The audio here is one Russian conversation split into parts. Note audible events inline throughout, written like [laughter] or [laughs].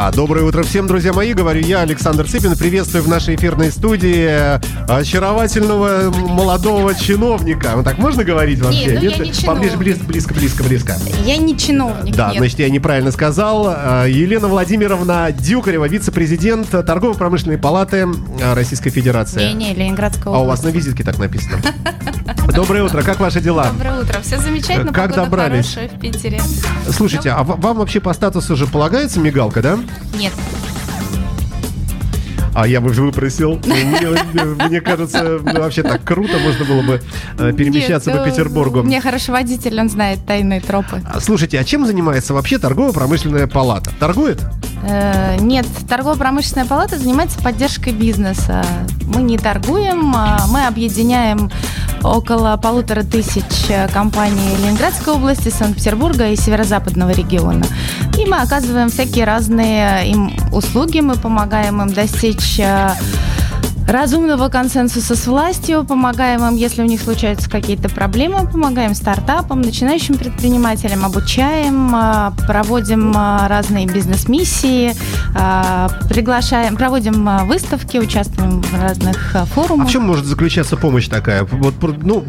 Да, доброе утро всем, друзья мои. Говорю я, Александр Цыпин. Приветствую в нашей эфирной студии очаровательного молодого чиновника. Ну так можно говорить вообще? Нет, ну я не чиновник. Поближе, близко, близко, близко, близко. Я не чиновник, Да, нет. значит, я неправильно сказал. А, Елена Владимировна Дюкарева, вице-президент Торгово-промышленной палаты а, Российской Федерации. Не-не, Ленинградская А у вас на визитке так написано. [laughs] Доброе утро, как ваши дела? Доброе утро. Все замечательно, Как добрались? в Питере. Слушайте, а вам вообще по статусу же полагается мигалка, да? Нет. А я бы выпросил. [laughs] Мне, мне кажется, ну, вообще так круто можно было бы э, перемещаться Нет, по э, Петербургу. Меня хороший водитель, он знает тайные тропы. А, Слушайте, а чем занимается вообще торгово-промышленная палата? Торгует? Э, Нет, торгово-промышленная палата занимается поддержкой бизнеса. Мы не торгуем, а мы объединяем около полутора тысяч э, компаний Ленинградской области, Санкт-Петербурга и северо-западного региона. И мы оказываем всякие разные им услуги, мы помогаем им достичь э, разумного консенсуса с властью, помогаем им, если у них случаются какие-то проблемы, помогаем стартапам, начинающим предпринимателям, обучаем, а, проводим а, разные бизнес-миссии, а, приглашаем, проводим выставки, участвуем в разных а, А форумах. в чем может заключаться помощь такая? Вот, ну,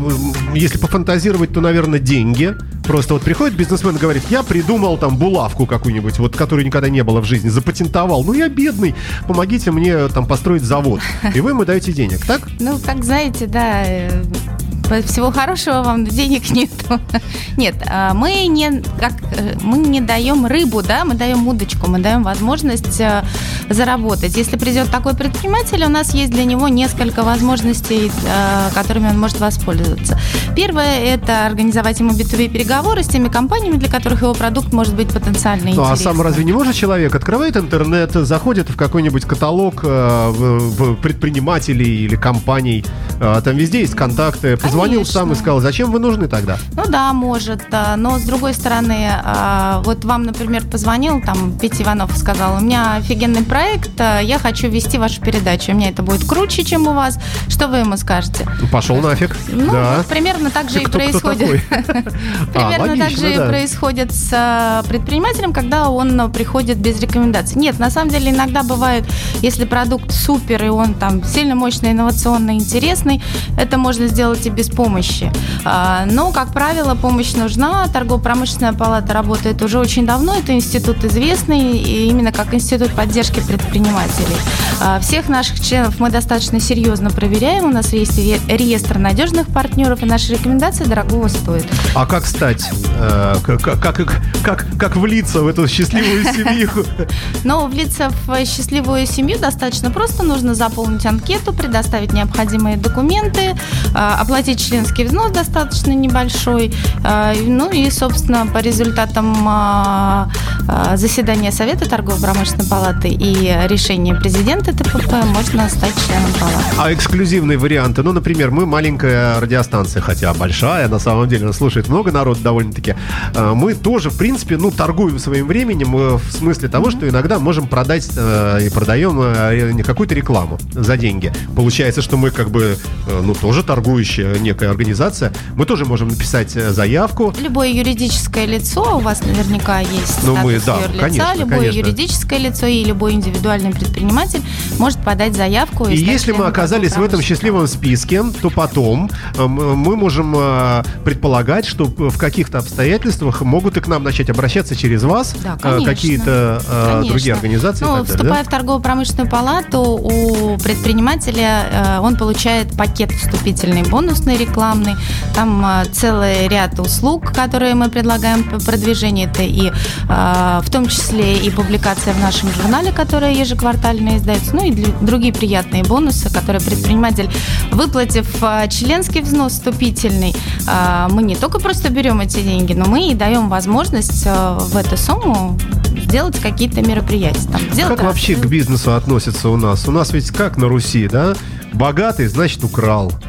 если пофантазировать, то, наверное, деньги. Просто вот приходит бизнесмен и говорит, я придумал там булавку какую-нибудь, вот которой никогда не было в жизни, запатентовал. Ну, я бедный, помогите мне там построить завод. И вы ему даете денег, так? Ну, как знаете, да, э, всего хорошего вам, денег нету. [laughs] Нет, а, мы не, как, э, мы не даем рыбу, да, мы даем удочку, мы даем возможность э, заработать. Если придет такой предприниматель, у нас есть для него несколько возможностей, э, которыми он может воспользоваться. Первое – это организовать ему B2B переговоры с теми компаниями, для которых его продукт может быть потенциально Ну, а сам разве не может человек открывает интернет, заходит в какой-нибудь каталог предпринимателей или компаний, э, там везде есть контакты, позвонил сам и сказал, зачем вы нужны тогда? Ну да, может, но с другой стороны, а, вот вам, например, позвонил там Петя Иванов и сказал, у меня офигенный проект, а, я хочу вести вашу передачу, у меня это будет круче, чем у вас. Что вы ему скажете? Ну, Пошел нафиг. Ну, да. вот примерно так же и Кто- происходит. такой? [laughs] Примерно А, так же и происходит с а, предпринимателем, когда он а, приходит без рекомендаций. Нет, на самом деле иногда бывает, если продукт супер, и он там сильно мощный, инновационный, интересный, это можно сделать и без помощи. А, Но, как правило, помощь нужна. Торгово-промышленная палата работает уже очень давно. Это институт известный, и именно как институт поддержки предпринимателей. А, Всех наших членов мы достаточно серьезно проверяем. У нас есть ре- реестр надежных партнеров, и наши рекомендации дорогого стоят. А как стать? э, как, как, как, как, влиться в эту счастливую семью? [laughs] Но влиться в счастливую семью достаточно просто. Нужно заполнить анкету, предоставить необходимые документы, а, оплатить членский взнос достаточно небольшой. а, Ну и, собственно, по результатам а, а, заседания Совета торгово-промышленной палаты и решения президента ТПП можно стать членом палаты. А эксклюзивные варианты? Ну, например, мы маленькая радиостанция, хотя большая, на самом деле, нас слушает много народу довольно-таки. Мы тоже, в принципе, ну, торгуем своим временем э, в смысле того, что иногда можем продать э, и продаем э, какую-то рекламу за деньги. Получается, что мы как бы, ну, тоже торгующая некая организация. Мы тоже можем написать э, заявку. Любое юридическое лицо, у вас наверняка есть Ну, мы, да, юрлица, конечно, любое конечно. юридическое лицо и любой индивидуальный предприниматель может подать заявку. И стать если мы оказались в этом счастливом списке, то потом э, мы можем э, предполагать, что в каких-то обстоятельствах могут и к нам начать обращаться через вас Да, какие-то другие организации. и Ну, далее, вступая да? в торгово-промышленную палату, у предпринимателя он получает пакет вступительный, бонусный, рекламный. Там э, целый ряд услуг, которые мы предлагаем по продвижению. Это и э, в том числе и публикация в нашем журнале, которая ежеквартально издается, ну и другие приятные бонусы, которые предприниматель, выплатив э, членский взнос вступительный, мы не только просто берем эти деньги, но мы и даем возможность в эту сумму сделать какие-то мероприятия. Там, сделать Как вообще к бизнесу относятся у нас? У нас ведь как на Руси, да? Богатый, значит, украл. [laughs]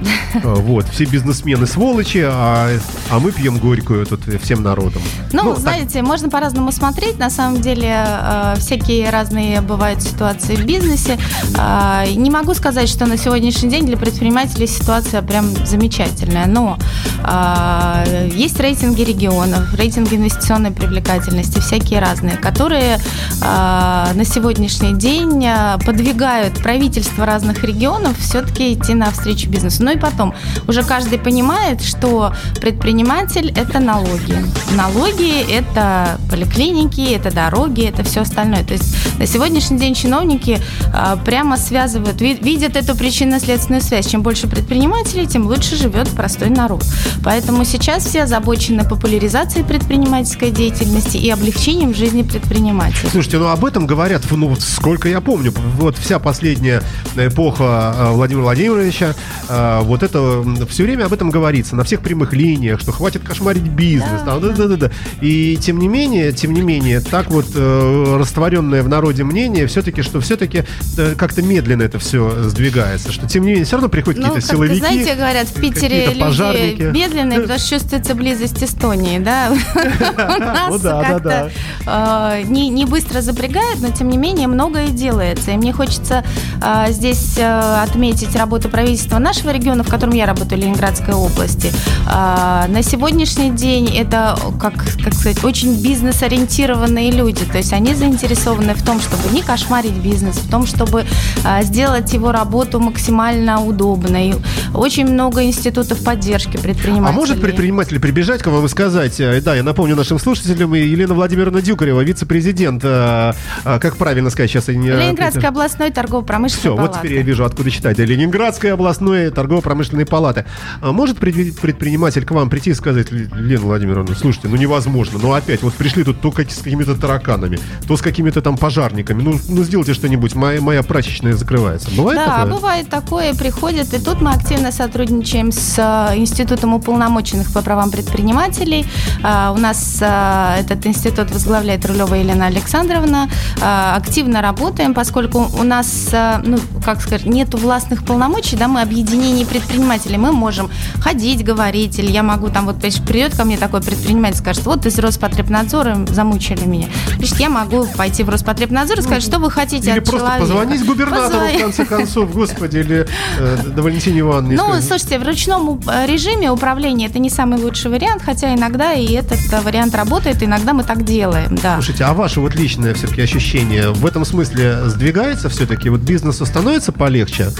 Вот, все бизнесмены сволочи, а, а мы пьем горькую тут всем народом. Ну, ну знаете, так. можно по-разному смотреть. На самом деле, э, всякие разные бывают ситуации в бизнесе. Э, не могу сказать, что на сегодняшний день для предпринимателей ситуация прям замечательная, но э, есть рейтинги регионов, рейтинги инвестиционной привлекательности, всякие разные, которые э, на сегодняшний день э, подвигают правительство разных регионов все-таки идти навстречу бизнесу. Ну и потом, уже каждый понимает, что предприниматель – это налоги. Налоги – это поликлиники, это дороги, это все остальное. То есть на сегодняшний день чиновники э, прямо связывают, видят эту причинно-следственную связь. Чем больше предпринимателей, тем лучше живет простой народ. Поэтому сейчас все озабочены популяризацией предпринимательской деятельности и облегчением жизни предпринимателей. Слушайте, ну об этом говорят, ну сколько я помню, вот вся последняя эпоха э, Владимира Владимировича, э, вот это все время об этом говорится на всех прямых линиях, что хватит кошмарить бизнес, да, да, да, да, да. И тем не менее, тем не менее, так вот э, растворенное в народе мнение все-таки, что все-таки как-то медленно это все сдвигается, что тем не менее все равно приходят ну, какие-то силовики, знаете, говорят, в Питере люди пожарники. медленные, потому что чувствуется близость Эстонии, да? [laughs] У [laughs] нас как-то не быстро запрягают, но тем не менее многое делается. И мне хочется здесь отметить работу правительства нашего региона, в котором я работаю, Ленинградской области. На сегодняшний день это, как, как сказать, очень бизнес-ориентированные люди. То есть они заинтересованы в том, чтобы не кошмарить бизнес, в том, чтобы сделать его работу максимально удобной. Очень много институтов поддержки предпринимателей. А может предприниматель прибежать к вам и сказать, э, да, я напомню нашим слушателям, Елена Владимировна Дюкарева, вице-президент, э, э, как правильно сказать сейчас? Ленинградской областной торгово-промышленной Все, палаты. вот теперь я вижу, откуда читать. Ленинградской областной торгово-промышленной палаты. А может предприниматель к вам прийти и сказать, Лена Владимировна, слушайте, ну невозможно, ну опять, вот пришли тут только с какими-то тараканами, то с какими-то там пожарниками, ну, ну сделайте что-нибудь, моя, моя прачечная закрывается. Бывает да, такое? бывает такое, приходят, и тут мы активно сотрудничаем с э, Институтом уполномоченных по правам предпринимателей. А, у нас э, этот институт возглавляет Рулева Елена Александровна. Активно работаем, поскольку у нас, э, ну, как сказать, нету властных полномочий, да, мы объединение предпринимателей, мы можем ходить, говорить, или я могу там вот придет ко мне такой предприниматель, скажет, вот из Роспотребнадзора замучили меня. Значит, я могу пойти в Роспотребнадзор и сказать, что вы хотите или от просто человека. позвонить губернатору, Позвони. в конце концов, господи, или э, до Валентине Ивановне. Ну, слушайте, в ручном э, режиме управления это не самый лучший вариант, хотя иногда и этот э, вариант работает, иногда мы так делаем, да. Слушайте, а ваше вот личное все-таки ощущение в этом смысле сдвигается все-таки? Вот бизнесу становится полегче?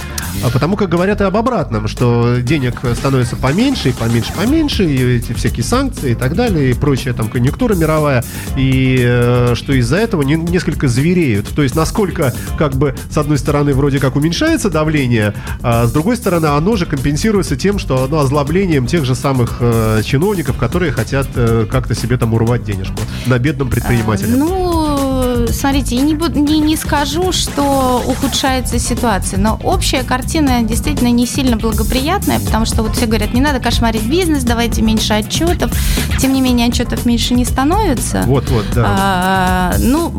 А потому как говорят и об обратном, что денег становится поменьше, и поменьше, поменьше, и эти всякие санкции и так далее, и прочая там конъюнктура мировая, и э, что из-за этого не, несколько звереют. То есть насколько как бы с одной стороны вроде как уменьшается давление, а с другой стороны оно же компенсируется тем, что оно озлоблением тех же самых э, чиновников, которые хотят э, как-то себе там урвать денежку на бедном предпринимателе. Ну, смотрите, я не, буду, не, не скажу, что ухудшается ситуация, но общая картина действительно не сильно благоприятная, потому что вот все говорят, не надо кошмарить бизнес, давайте меньше отчетов. Тем не менее, отчетов меньше не становится. Вот, вот, да. А, ну,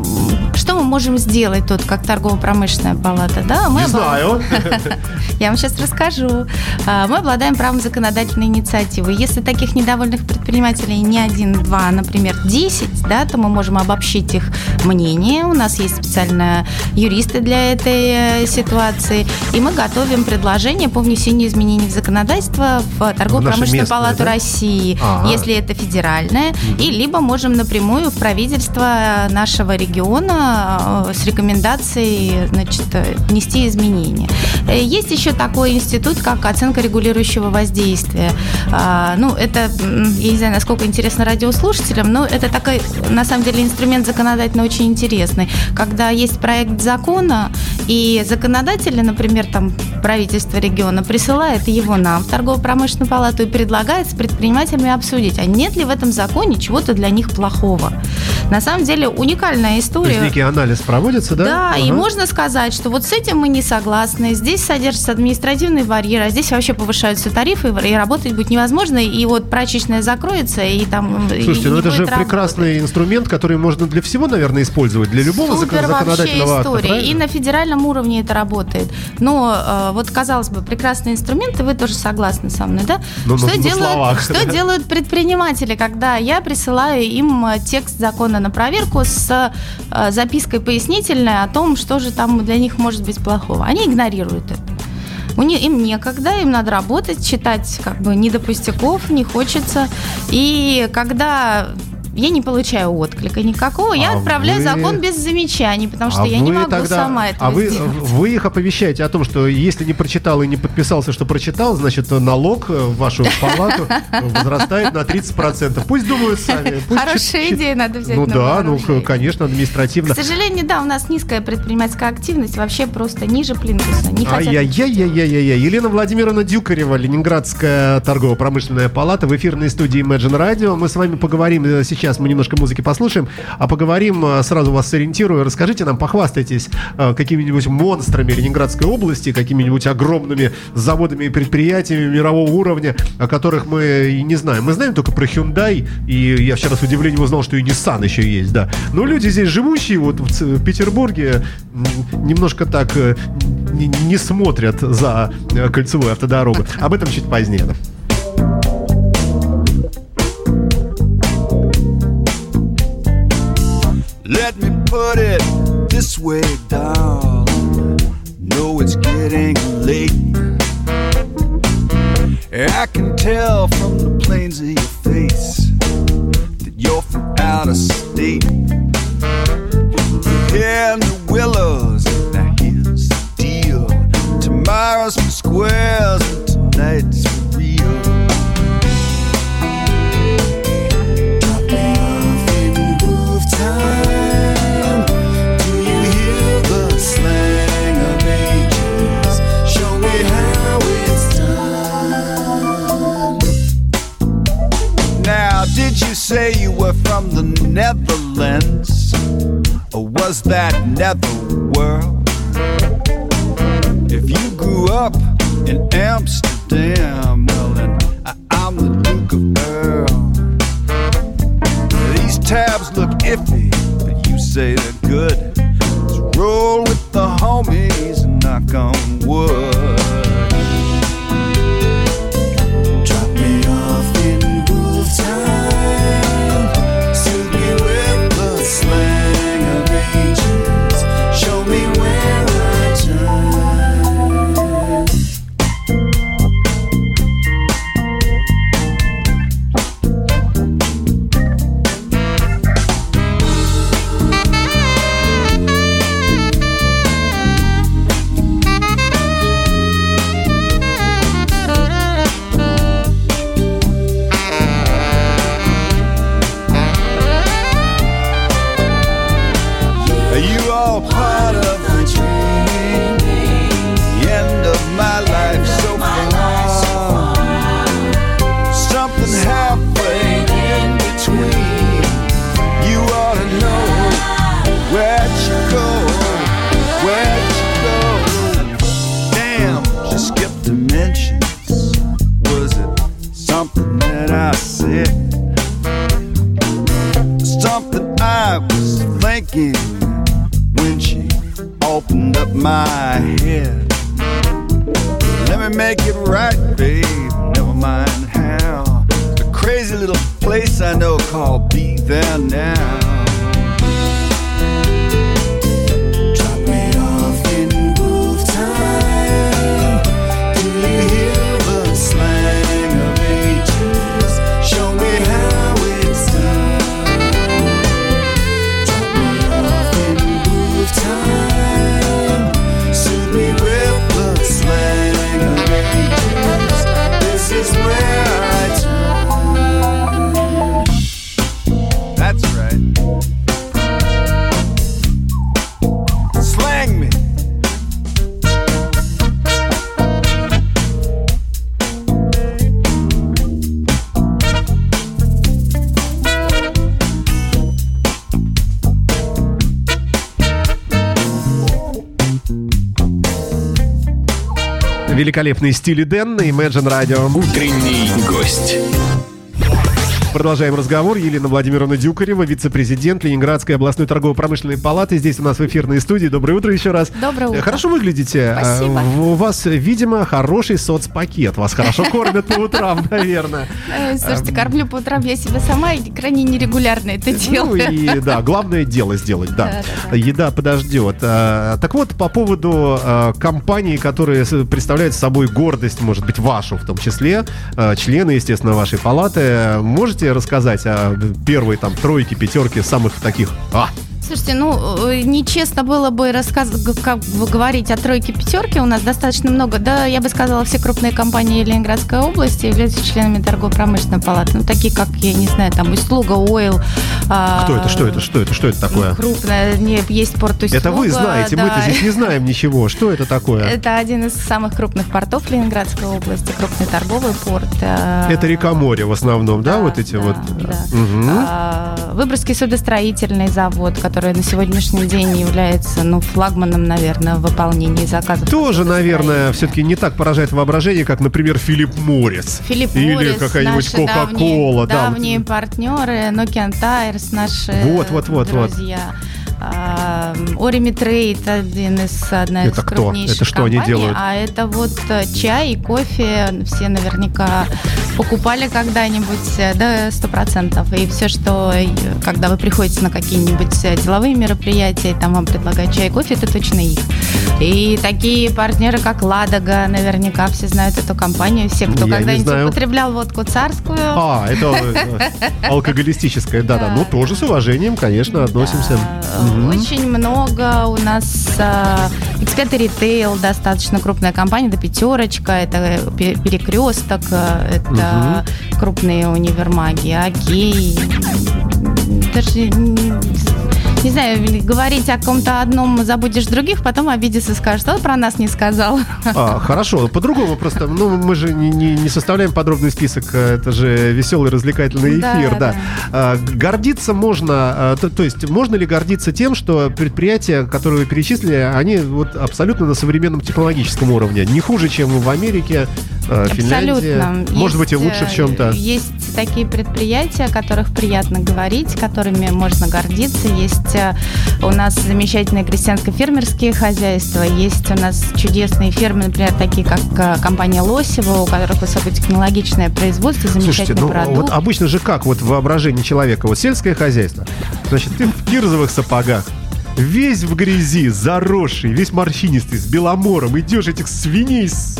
что мы можем сделать тут, как торгово-промышленная палата? Да, мы не знаю. [laughs] Я вам сейчас расскажу. А, мы обладаем правом законодательной инициативы. Если таких недовольных предпринимателей не один, два, например, десять, да, то мы можем обобщить их мнение. У нас есть специально юристы для этой э, ситуации. И мы готовим предложение по внесению изменений в законодательство в торгово-промышленную палату да? России, ага. если это федеральное, угу. и либо можем напрямую в правительство нашего региона э, с рекомендацией значит, внести изменения. Э, есть еще такой институт, как оценка регулирующего воздействия. А, ну, это, я не знаю, насколько интересно радиослушателям, но это такой, на самом деле, инструмент законодательно очень интересный. Когда есть проект закона, и законодатели, например, там правительство региона присылает его нам в торгово-промышленную палату и предлагает с предпринимателями обсудить, а нет ли в этом законе чего-то для них плохого. На самом деле уникальная история. То есть некий анализ проводится, да? Да, ага. и можно сказать, что вот с этим мы не согласны, здесь содержится административный барьер, а здесь вообще повышаются тарифы, и работать будет невозможно, и вот прачечная закроется, и там... Слушайте, и ну это же работать. прекрасный инструмент, который можно для всего, наверное, использовать, для любого Супер законодательного история. акта, И на федеральном уровне это работает. Но э, вот казалось бы, прекрасные инструменты, вы тоже согласны со мной, да? Ну, что на- на делают, словах. что делают предприниматели, когда я присылаю им э, текст закона на проверку с э, запиской пояснительной о том, что же там для них может быть плохого? Они игнорируют это. У них, им некогда, им надо работать, читать как бы не до пустяков, не хочется. И когда я не получаю отклика никакого, я А отправляю вы- закон без замечаний, потому что А я не могу тогда- сама этого А вы, сделать. вы их оповещаете о том, что если не прочитал и не подписался, что прочитал, значит налог э, в вашу [laughs] палату возрастает на 30%. Пусть думают сами. пусть Хорошая чит- идея, надо взять Ну да, ну вооружение. конечно, административно. К сожалению, да, у нас низкая предпринимательская активность, вообще просто ниже плинтуса. Не хотят Ай-яй-яй-яй-яй. Елена Владимировна Дюкарева, Ленинградская торгово-промышленная палата в эфирной студии Imagine Radio. Мы с вами поговорим э, сейчас, мы немножко музыки послушаем, а поговорим, э, сразу вас сориентирую. Расскажите нам, похвастайтесь э, какими-нибудь монстрами Ленинградской области, какими-нибудь огромными заводами и предприятиями мирового уровня, о которых мы и не знаем. Мы знаем только про Hyundai, и я вчера с удивлением узнал, что и Nissan еще есть, да. Но люди здесь живущие, вот в Петербурге, немножко так э, не, смотрят за кольцевую автодорогу. Об этом чуть позднее. Let me put it this way, doll. No, it's getting late. I can tell from the planes of your face that you're from out of state. In the willows, now here's the deal. Tomorrow's for squares that nether Великолепный стиль Дэн на Imagine Radio. Утренний гость. Продолжаем разговор. Елена Владимировна Дюкарева, вице-президент Ленинградской областной торгово-промышленной палаты. Здесь у нас в эфирной студии. Доброе утро еще раз. Доброе утро. Хорошо выглядите. Спасибо. А, У вас, видимо, хороший соцпакет. Вас хорошо кормят по утрам, [laughs] наверное. Э, Слушайте, кормлю по утрам я себя сама и крайне нерегулярно это Ну делаю. и да, главное дело сделать, да. Да, да, да. Еда подождет. А, Так вот, по поводу а, компаний, которые с- представляют собой гордость, может быть, вашу в том числе, члены, естественно, вашей палаты, можете рассказать о первой там тройке, пятерке самых таких а, Слушайте, ну, э, нечестно было бы рассказ... как бы говорить о тройке пятерки. У нас достаточно много. Да, я бы сказала, все крупные компании Ленинградской области являются членами торгово-промышленной палаты. Ну, такие, как, я не знаю, там, Услуга, Ойл. а, кто это, что это, что это, что это ну, такое? Крупная, не, есть порт Услуга. Это вы знаете, мы-то да. здесь не знаем ничего. Что это такое? Это один из самых крупных портов Ленинградской области, крупный торговый порт. э, Это река-море в основном, да, вот эти да, вот? да. А, Выборгский судостроительный завод, который на сегодняшний день является, ну, флагманом, наверное, в выполнении заказов. Тоже, наверное, все-таки не так поражает воображение, как, например, Филипп Моррис. Филипп Или Моррис, какая-нибудь Кока-Кола. давние, да. давние партнеры, Nokian Tires, наши Вот, вот, вот, вот. друзья. А, Орими Трейд, один из, одна Это из кто? крупнейших Это что они компаний. делают? А это вот э, чай и кофе. Все наверняка покупали когда-нибудь, э, да, сто процентов. И все, что, э, когда вы приходите на какие-нибудь деловые мероприятия, и там вам предлагают чай и кофе, это точно их. И такие партнеры, как Ладога, наверняка все знают эту компанию. Все, кто когда-нибудь употреблял водку царскую, А, это [laughs] алкоголистическое, да-да. Да. Ну, тоже с уважением, конечно, относимся. Мгм. Очень много у нас а, X5 Retail, достаточно крупная компания, это пятерочка, это Пе- перекресток, а, это крупные универмаги, окей. Даже не, знаю, говорить о ком-то одном забудешь других, потом обидится, скажешь, что про нас не сказал. А, хорошо, по-другому просто. Ну, мы же не, не- не составляем подробный список, э, это же веселый развлекательный Да, эфир, да. да. А, гордиться можно, а, то, то есть можно ли гордиться тем, что предприятия, которые вы перечислили, они вот абсолютно на современном технологическом уровне, не хуже, чем в Америке, э, Финляндии, Абсолютно. может быть и Есть, лучше в э, чем-то. Есть такие предприятия, о которых приятно говорить, которыми можно гордиться. Есть э, у нас замечательные крестьянско-фермерские хозяйства, есть у нас чудесные фермы, например, такие как э, компания Лосева, у которых высокотехнологичное производство, Слушайте, замечательный ну продукт. вот обычно же как вот в воображении человека, вот сельское хозяйство, значит, ты в кирзовых сапогах, весь в грязи, заросший, весь морщинистый, с беломором, идешь этих свиней с-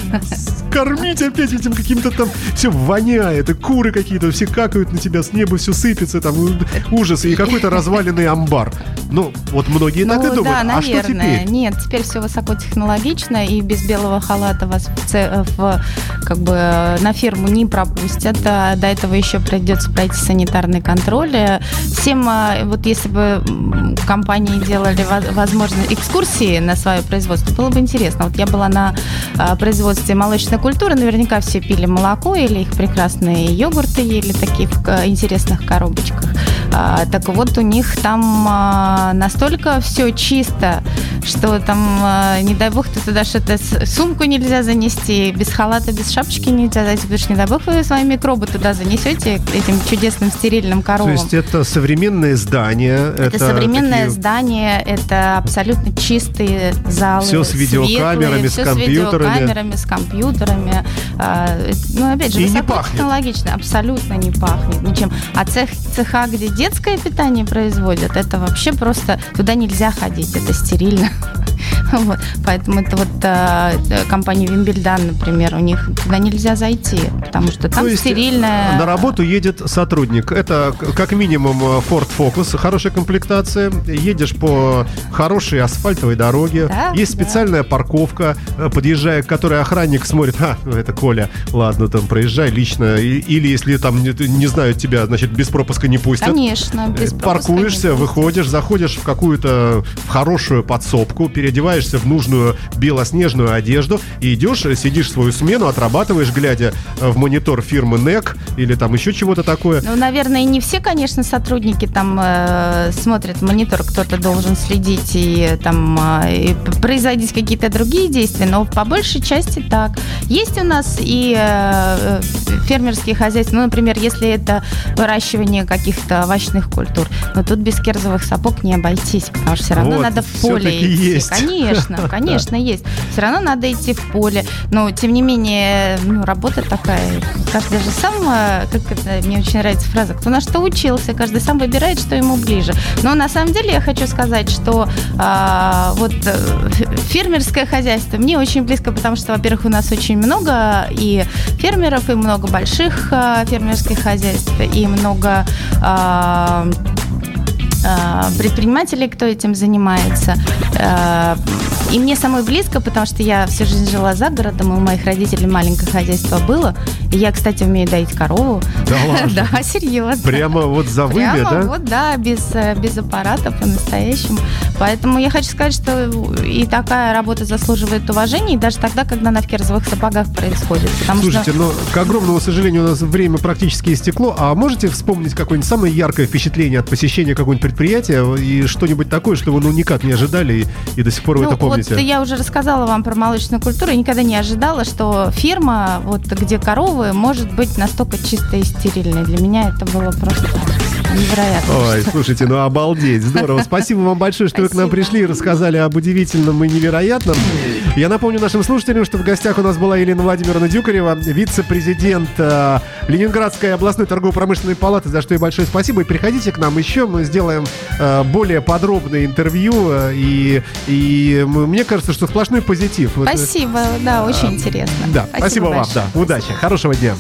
кормить опять этим каким-то там, все воняет, и куры какие-то, все какают на тебя, с неба все сыпется, там у- ужас, и какой-то разваленный амбар. Ну, вот многие так и Ну, думают, да, а что наверное. теперь? Нет, теперь все высокотехнологично, и без белого халата вас в, це- в, как бы на ферму не пропустят. А До этого еще придется пройти санитарный контроль. Э, Всем, а, вот если бы компании делали, воз- возможно, экскурсии на свое производство, было бы интересно. Вот я была на а, производстве молочной культуры, наверняка все пили молоко или их прекрасные йогурты ели такие в интересных коробочках. А, так вот, у них там а, настолько все чисто, что там, а, не дай бог, ты туда что-то, сумку нельзя занести, без халата, без шапочки нельзя зайти, потому что, не дай бог, вы свои микробы туда занесете этим чудесным стерильным То коробам. есть это современное здание, Это, современное такие- здание, это абсолютно чистые залы. Всё с видеокамерами, светлые, с всё компьютерами. с видеокамерами, с компьютерами. А, это, Ну, опять же, И не высокотехнологично, абсолютно не пахнет ничем. А цех, цеха, где детское питание производят, это вообще просто туда нельзя ходить, это стерильно. [laughs] Вот. Поэтому это вот а, э, компания Вимбельдан, например, у них туда нельзя зайти, потому что там То стерильная. э, На работу едет сотрудник. Это как минимум э, Ford Focus, хорошая комплектация. Едешь по хорошей асфальтовой дороге. Да, Есть да. специальная парковка, э, подъезжая к которой охранник смотрит, а, это Коля, ладно, там проезжай лично. Или если там не, знают тебя, значит, без пропуска не пустят. Конечно, без Э, пропуска Паркуешься, выходишь, заходишь в какую-то в хорошую подсобку, переодеваешься одеваешься в нужную белоснежную одежду и идешь, э, сидишь свою смену, отрабатываешь, глядя э, в монитор фирмы NEC или там еще чего-то такое. Ну, наверное, не все, конечно, сотрудники там э, смотрят монитор, кто-то должен следить и там э, и производить какие-то другие действия, но по большей части так. Есть у нас и э, фермерские хозяйства, ну, например, если это выращивание каких-то овощных культур, но тут без керзовых сапог не обойтись, потому что все равно Вот, надо в поле идти. есть. Конечно, [laughs] конечно, есть. Все равно надо идти в поле. Но, тем не менее, ну, работа такая. Каждый же сам, э, как это, мне очень нравится фраза, кто на что учился, каждый сам выбирает, что ему ближе. Но на самом деле я хочу сказать, что а, вот э, фермерское хозяйство мне очень близко, потому что, во-первых, у нас очень много и фермеров, и много больших а, фермерских хозяйств, и много а, а, предпринимателей, кто этим занимается. И мне самое близко, потому что я всю жизнь жила за городом, и у моих родителей маленькое хозяйство было. И я, кстати, умею доить корову. Да [laughs] ладно? Да, серьезно. Прямо вот за вымя, Прямо да? вот, да, без, э, без аппарата по-настоящему. Поэтому я хочу сказать, что и такая работа заслуживает уважения, и даже тогда, когда она в керзовых сапогах происходит. Слушайте, что... но, к огромному сожалению, у нас время практически истекло. А можете вспомнить какое-нибудь самое яркое впечатление от посещения какого-нибудь предприятия и что-нибудь такое, что вы ну никак не ожидали и, и до сих пор вы Ну, это помните? Вот я уже рассказала вам про молочную культуру. Я никогда не ожидала, что фирма, вот где коровы, может быть настолько чистой и стерильной. Для меня это было просто невероятно. Ой, слушайте, ну обалдеть, здорово. Спасибо вам большое, что вы к нам Спасибо. пришли и рассказали об удивительном и невероятном. Я напомню нашим слушателям, что в гостях у нас была Елена Владимировна Дюкарева, вице-президент э, Ленинградской областной торгово-промышленной палаты, за что и большое спасибо. И приходите к нам еще, мы сделаем э, более подробное интервью. э, и, и мне кажется, что сплошной позитив. Вот, э, Спасибо, да, очень интересно. Да, спасибо, вам, большое. да. Удачи, хорошего дня.